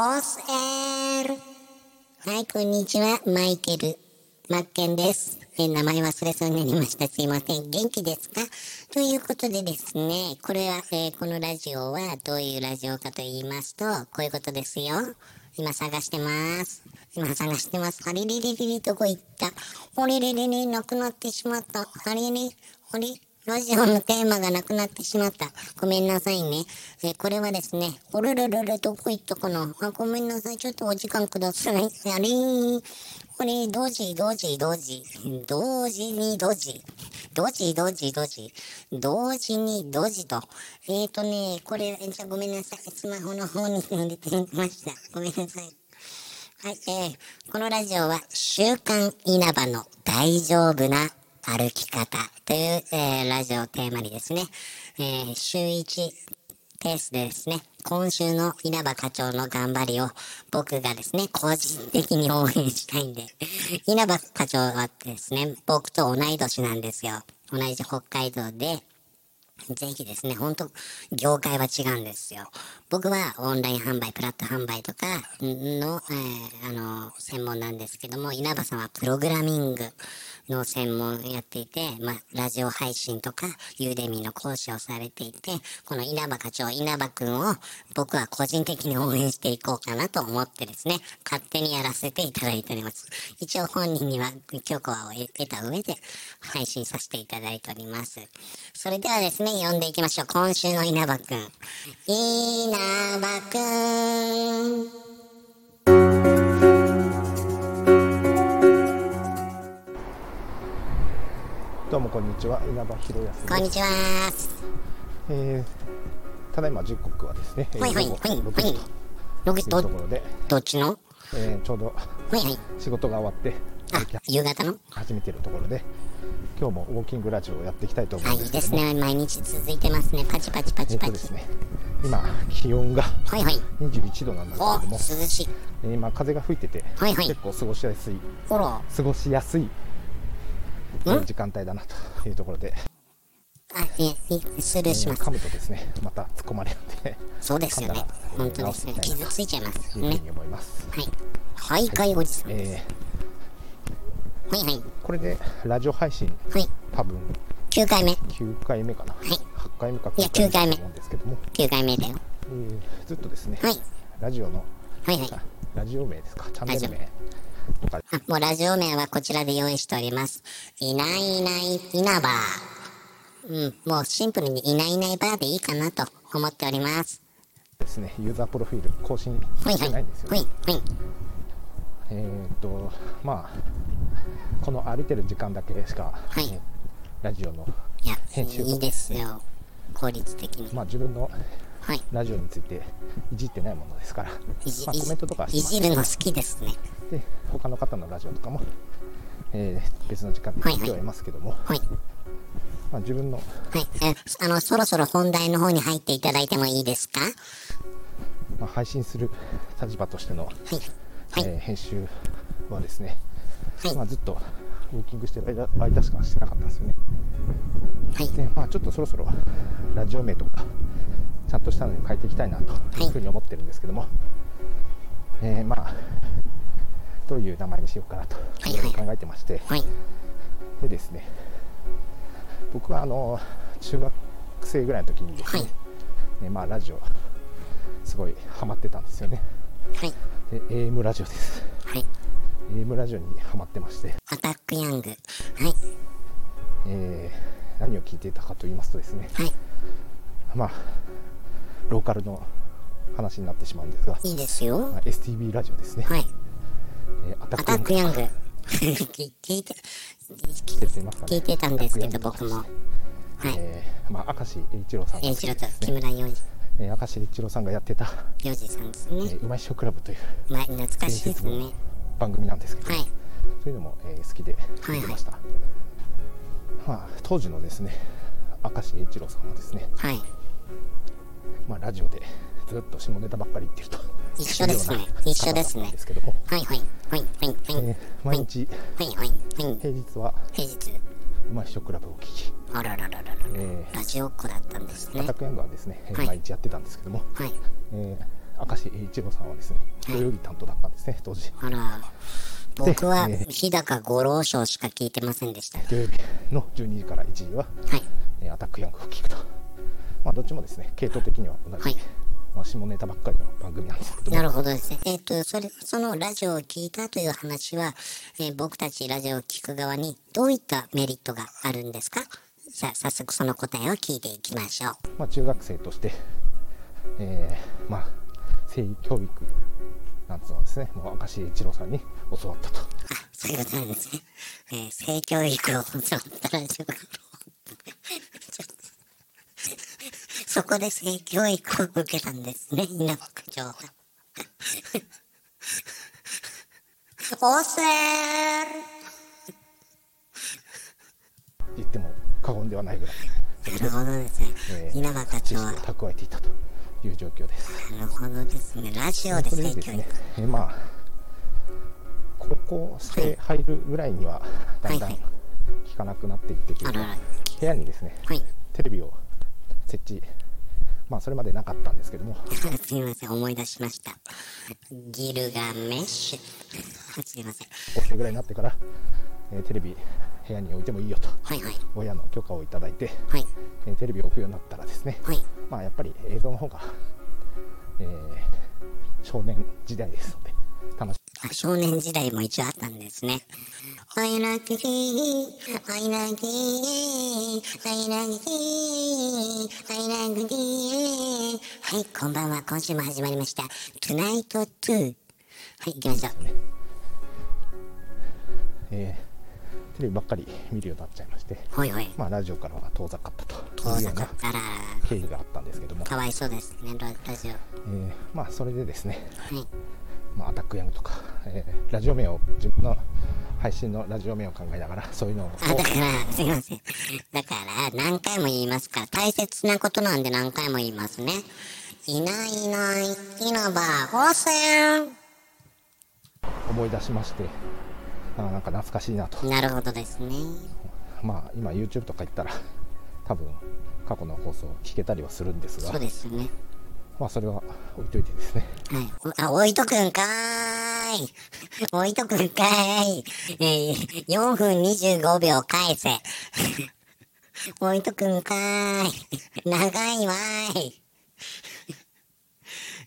オスエールはい、こんにちは。マイケル・マッケンです。え名前忘れそうになりました。すいません。元気ですか？ということでですね、これは、えーこのラジオはどういうラジオかと言いますと、こういうことですよ。今探してます。今探してます。あれれれれれ、どこ行ったあれれれれ、なくなってしまった。あれれ、あれラジオのテーマがなくなってしまった。ごめんなさいね。えーこれはですね、おれれれれ、どこ行ったかなあ、ごめんなさい。ちょっとお時間ください。あれこれ、同時、同時、同時。同時に同時。同時、同時、同時。同時に同時と。えっ、ー、とね、これ、じゃあごめんなさい。スマホの方に入れてみました。ごめんなさい。はい、えー、このラジオは、週刊稲葉の大丈夫な歩き方という、えーラジオをテーマにですね、えー週1ペースでですね、今週の稲葉課長の頑張りを僕がですね、個人的に応援したいんで、稲葉課長はですね、僕と同い年なんですよ。同じ北海道で、ぜひですね、本当業界は違うんですよ。僕はオンライン販売、プラット販売とかの、えーあの、専門なんですけども、稲葉さんはプログラミングの専門やっていて、まあ、ラジオ配信とか、ユーデミーの講師をされていて、この稲葉課長、稲葉くんを僕は個人的に応援していこうかなと思ってですね、勝手にやらせていただいております。一応本人には許可を得た上で配信させていただいております。それではですね、読んでいきましょう。今週の稲葉くん。稲葉くん。どうもこんにちは稲葉博康こんにちは。えーただいま時刻はですね、えーはいはいはい6時はい。ログところで、どっちの？えーちょうどはいはい。仕事が終わってあ夕方の？始めているところで今日もウォーキングラジオをやっていきたいと思はい、うんですいいですね。毎日続いてますね。パチパチパえっチパチ。とですね今気温がはいはい。21度なんですけども涼しい。えー今風が吹いてて、はいはい結構過ごしやすい。過ごしやすいえー時間帯だなというところで、あ、いえ、いえスルーします。噛むとですねまた突っ込まれるんでそうですよね本当ですね。傷ついちゃいますというふうね。に思います、はい。はい、はい、おじさん。はいえはい。ーこれでラジオ配信はい。多分9回目。9回目かな、い8回目かいや9 9回目だと思うんですけども、9回目だよ。えーずっとですね、はい。ラジオのはいはい。あラジオ名ですか？チャンネルラ名とかあ、もうラジオ名はこちらで用意しております。いないいない稲葉。うん、もうシンプルにいないいないばーでいいかなと思っております。ですねユーザープロフィール更新はいはい。してないんですよ、はいはい。えーっとまあこの歩いてる時間だけしか、はいえーラジオの編集いいですよ。効率的に。まあ自分のはい。ラジオについていじってないものですから、いじ、まあ、コメントとかいじるの好きですね。で他の方のラジオとかも、えー別の時間で聞いてはいますけども、はい。まあ、自分のはい。え、あの、そろそろ本題の方に入っていただいてもいいですか？はまあ、配信する立場としての、い。はい。えー編集はですね、はいまあ、ずっとウォーキングしてる間間しかしてなかったんですよねはい。で、まあ、ちょっとそろそろラジオ名とかちゃんとしたのに変えていきたいなというふうに思ってるんですけども、えーまあどういう名前にしようかなとはいはい考えてまして、はい。でですね僕はあの中学生ぐらいの時にですね、はいねまあ、ラジオすごいハマってたんですよねはい。で AM ラジオですはい。AM ラジオにハマってまして、アタックヤング。はい。えー何を聞いていたかと言いますとですねはい。まあローカルの話になってしまうんですが、いいですよ。まあ STB ラジオですね、はい。えーアタックヤング。聞聞 聞いて、いてますかね聞いてたんですけど、僕も。はい。えーまあ、明石栄一郎さんえ一郎と木村洋二、えー明石栄一郎さんがやってた、洋二さんですえね。ーうまいしょクラブというまあ、懐かしいですね。番組なんですけど、はい。そういうのも、えー好きで見てました、まあ、当時のですね明石栄一郎さんはですね、はい。まあ、ラジオでずっと下ネタばっかり言ってると一緒ですね一緒ですねですけども、はいはい。はい。はい。はい。えー毎日はい。はい。はい。平日は？平日。うまいしょクラブを聞き、あららららら。えーラジオっ子だったんですね。アタッ。クヤングはですね、えーはい。毎日やってたんですけども、はい。えー明石栄一郎さんはですね土曜日担当だったんですね当時。あら、僕はえー日高五郎賞しか聞いてませんでした。土曜日の12時から1時は、はい。えーアタックヤングを聞くと。まあどっちもですね系統的には同じ、はいまあ、下ネタばっかりの番組なんですけどもなるほどですね。えっ、と、それ、そのラジオを聞いたという話は、えー僕たちラジオを聞く側にどういったメリットがあるんですか？さあ、早速その答えを聞いていきましょう。まあ、中学生として、えーまあ、性教育なんつうのはですねもう明石栄一郎さんに教わったとあ、そういうことなんですね。えー性教育を教わったラジオが。そこで性教育を受けたんですね、稲葉区長は。おせー言っても過言ではないぐらいなるほどですね。えー稲葉課知長は。蓄えていたという状況ですなるほどですね。ラジオで性教育ね。、えーまあ高校生入るぐらいにはだんだんはい聞かなくなっていって。部屋にですねはい。テレビを設置まあそれまでなかったんですけどもすみません、思い出しました。ギルガメッシュ。すみません。高校生ぐらいになってから、えーテレビ部屋に置いてもいいよとはいはい。親の許可をいただいて、はい。えーテレビを置くようになったらですね、はい。まあやっぱり映像の方が、えー少年時代ですので楽しあ少年時代も一応あったんですね。I like it, I like it, I like it, I like it. はい、こんばんは。今週も始まりました。Tonight 2。はい、行きましょう。えーテレビばっかり見るようになっちゃいまして、ほいほい。まあ、ラジオからは遠ざかったと遠ざいうような経緯があったんですけども、かわいそうですね、ララジオ。えーまあそれでですね、はい。まあ、アタックヤングとか、えーラジオ名を自分の配信のラジオ名を考えながら そういうのをあ、だから、すいません。だから、何回も言いますから、大切なことなんで何回も言いますね。いないいない、稲葉、汚染思い出しましてあーなんか懐かしいなとなるほどですね。まあ今 YouTube とか行ったら多分過去の放送聞けたりはするんですがそうですよね。まあそれは置いといてですねはい。おあ、置いとくんかーい。置いとくんかーい。えー、4分25秒返せ。置いとくんかーい。長いわーい。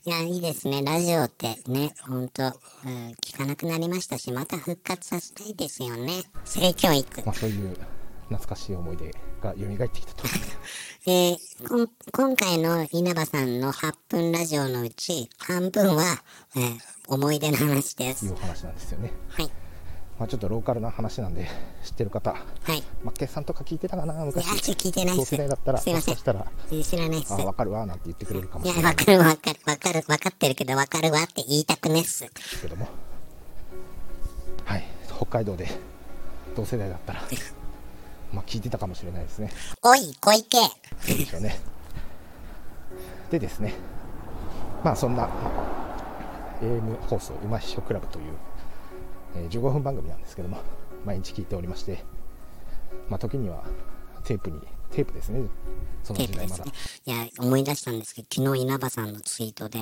いや、いいですね。ラジオってね、ほんと、うん聞かなくなりましたし、また復活させたいですよね。性教育。まあそういう懐かしい思い出が蘇ってきたと。えーこん今回の稲葉さんの8分ラジオのうち、半分は、えー思い出の話です。いう。お話なんですよね。はい。まあちょっとローカルな話なんで知ってる方。はい。マッケンさんとか聞いてたかないや、昔ちょ聞いてない同っす。世代だったらすいません。もしたら。えー知らないっす。あ分かるわなんて言ってくれるかもいや、しれない。わかるわかる。わかるわかってるけどわかるわって言いたくねっす。けども。はい。北海道で同世代だったら まあ聞いてたかもしれないですね。おい、小池。そうでしょうね。でですねまあそんな AM 放送うまいっしょクラブという、えー15分番組なんですけども毎日聞いておりましてまあ時にはテープにテープですね。その時代まだ。いや、思い出したんですけど、昨日稲葉さんのツイートで、い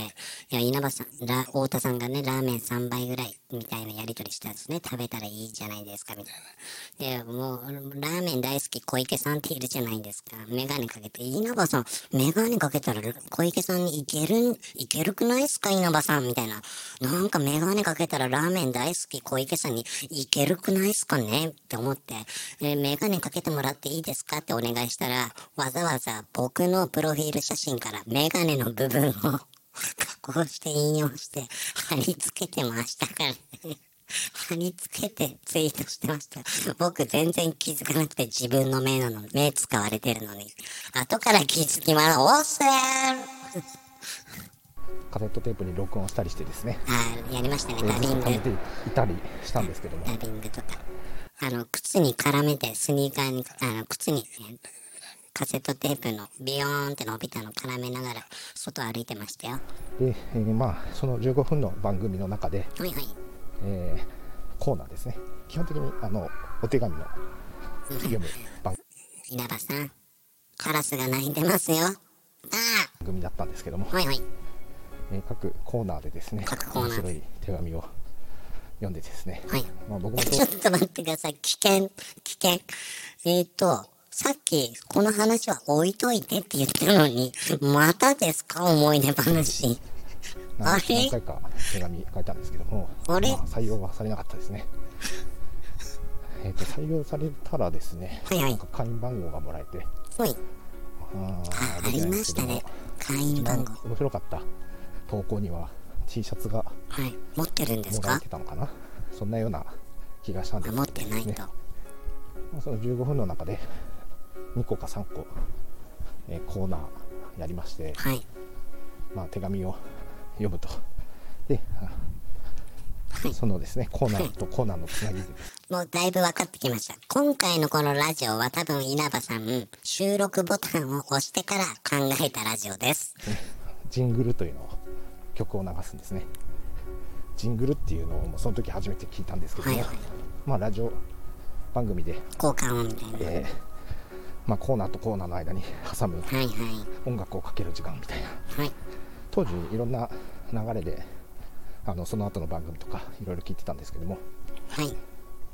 や、稲葉さん、ラ太田さんがね、ラーメン3杯ぐらい、みたいなやりとりしたんですね。食べたらいいじゃないですか、みたいな。で、もう、ラーメン大好き小池さんっているじゃないですか。メガネかけて、稲葉さん、メガネかけたら小池さんにいける、いけるくないっすか、稲葉さん、みたいな。なんかメガネかけたらラーメン大好き小池さんにいけるくないっすかねって思って、えメガネかけてもらっていいですかってお願いしたら、わざわざ僕のプロフィール写真からメガネの部分を 加工して引用して貼り付けてましたからね。貼り付けてツイートしてました。僕全然気づかなくて自分の目なの、目使われてるのに。後から気づきまら、おっせー カセットテープに録音したりしてですね、あーやりましたね、えーダビング。いたりしたんですけどもダビングとか。あの、靴に絡めて、スニーカーに、あの、靴に、えーカセットテープのビヨーンって伸びたの絡めながら、外歩いてましたよ。で、えーまあその15分の番組の中で、はいはい。えーコーナーですね基本的にあのお手紙の読む番稲葉さん、カラスが鳴いてますよ。あ組だったんですけどもあ、はいはい。えー各コーナーでですね各コーナー面白い手紙を読んでですね、はい。まあ、僕もちょっと待ってください。危険、危険。えっ、と、さっき、この話は置いといてって言ったのに、またですか？思い出話。何あれ？何回か手紙書いたんですけども、あれ？まあ、採用はされなかったですね。えっと採用されたらですね、はいはいなんか会員番号がもらえて、ほい。あーあ、ありましたね。会員番号。面白かった投稿には T シャツがはい。持ってるんですか？てたのかな？そんなような気がしたんですあ持ってないねと。まあその15分の中で2個か3個、えーコーナーやりまして、はい。まあ、手紙を読むとであはい。そのですねコーナーとコーナーのつなぎでもうだいぶ分かってきました。今回のこのラジオは多分稲葉さん、収録ボタンを押してから考えたラジオです。ねジングルというのを曲を流すんですねジングルっていうのをその時初めて聞いたんですけども、はいはいまあラジオ番組で、交換音みたいな。えーまあ、コーナーとコーナーの間に挟むはいはい。音楽をかける時間みたいなはい。当時いろんな流れであのその後の番組とかいろいろ聞いてたんですけどもはい。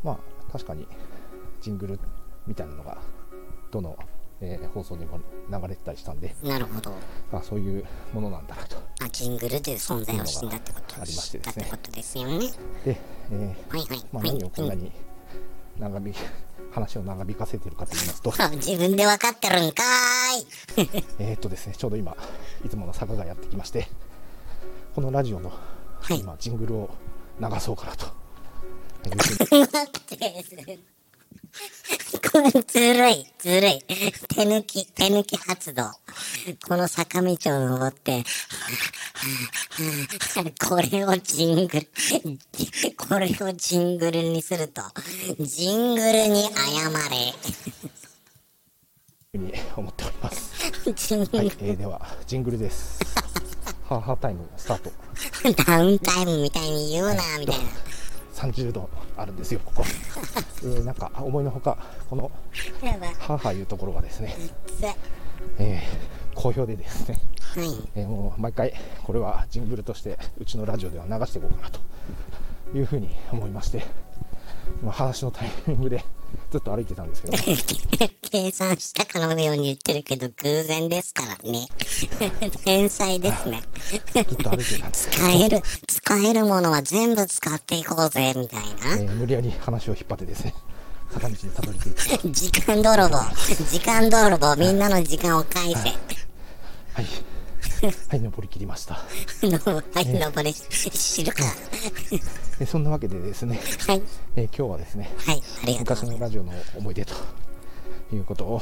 まあ確かにジングルみたいなのがどの、えー放送にも流れてたりしたんでなるほど。あそういうものなんだなとあ、ジングルという存在を知んだってことありましてですね知ったってことですよね。で、えーはいはい。まあ、はい何をこんなに長引 話を長引かせているかと言いますとあ 自分で分かってるんかーい。えーっとですねちょうど今いつもの坂がやってきましてこのラジオのはい今ジングルを流そうかなと。ずるい、ずるい。手抜き、手抜き発動。この坂道を登って、これをジングル、これをジングルにすると、ジングルに謝れ。ふうに思っております。ジングルはい、えーではジングルです。ハーハータイムスタート。ダウンタイムみたいに言うな、みたいな。30度あるんですよここ。えーなんか思いのほかこのやばい。うところがですね、つえー好評でですね、はい。えーもう毎回これはジングルとしてうちのラジオでは流していこうかなというふうに思いまして、今話のタイミングで ずっと歩いてたんですけども、計算したかのように言ってるけど、偶然ですからね。天才ですね。ずっと歩いてたんです使える、使えるものは全部使っていこうぜ、みたいえー無理やり話を引っ張ってですね坂道にたどり着いてな。時間泥棒、時間泥棒、みんなの時間を返せ。はいはい 登り切りました。の はい、登れ、知るか。でそんなわけでですね、はい、えー今日はですねはい。昔のラジオの思い出ということを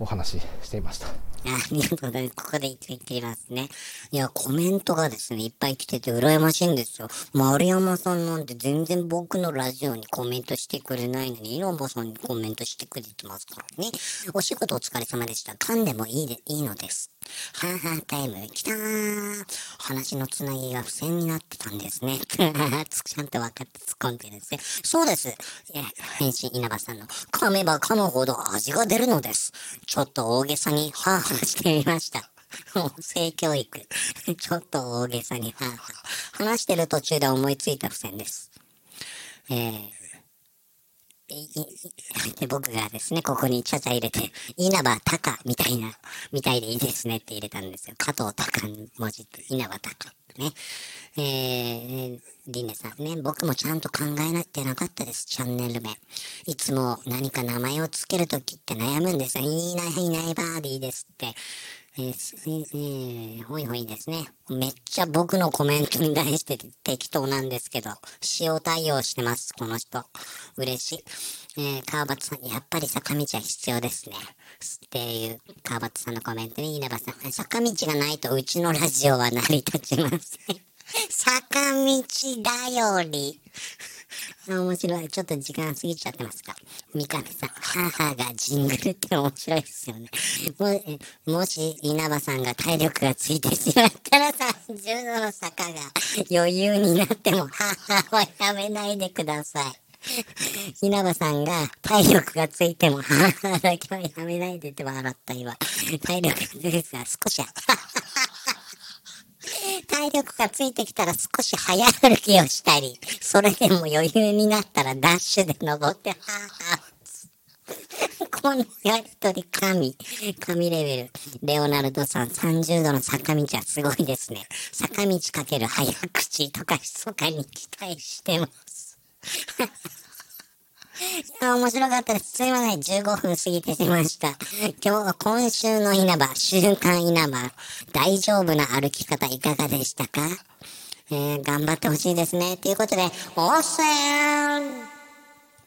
お話ししていましたありがとうございます。ここで言ってきますね。いや、コメントがですね、いっぱい来てて羨ましいんですよ。丸山さんなんて全然僕のラジオにコメントしてくれないのに、イロボさんにコメントしてくれてますからね。お仕事お疲れ様でした。噛んでもいいで、いいのです。はーはータイム、来たー。話のつなぎが付箋になってたんですね。ちゃんと分かって突っ込んでるんですね。そうです。いや、返信稲葉さんの、噛めば噛むほど味が出るのです。ちょっと大げさに、はーはーしてみました。性教育。ちょっと大げさに、はーはー。話してる途中で思いついた付箋です。えー、で 僕がですね、ここにちゃちゃ入れて、稲葉隆みたいな、みたいでいいですねって入れたんですよ。加藤隆の文字って、稲葉隆ね。えー、リネさんね、僕もちゃんと考えなってなかったです、チャンネル名。いつも何か名前をつけるときって悩むんですよ。いないいないばーでいいですって。えーえーほいほいですね。めっちゃ僕のコメントに対して適当なんですけど、塩対応してます、この人。嬉しい。えー、川端さん、やっぱり坂道は必要ですね。っていう、川端さんのコメントに稲葉さん、坂道がないとうちのラジオは成り立ちません。坂道だより。面白い。ちょっと時間過ぎちゃってますか。三上さん、母がジングルって面白いですよね。ももし稲葉さんが体力がついてしまったら30度の坂が余裕になっても母はやめないでください。稲葉さんが体力がついても 母だけはやめないでって笑った今。体力がついて少しは 体力がついてきたら少し早歩きをしたり、それでも余裕になったらダッシュで登って、はぁはぁ。このやりとり神、神レベル。レオナルドさん30度の坂道はすごいですね。坂道かける早口とか密かに期待してます。いや、面白かったです。すいません。15分過ぎてしました。今日、今週の稲葉、週刊稲葉、大丈夫な歩き方いかがでしたか？えー、頑張ってほしいですね。ということで、おっせーん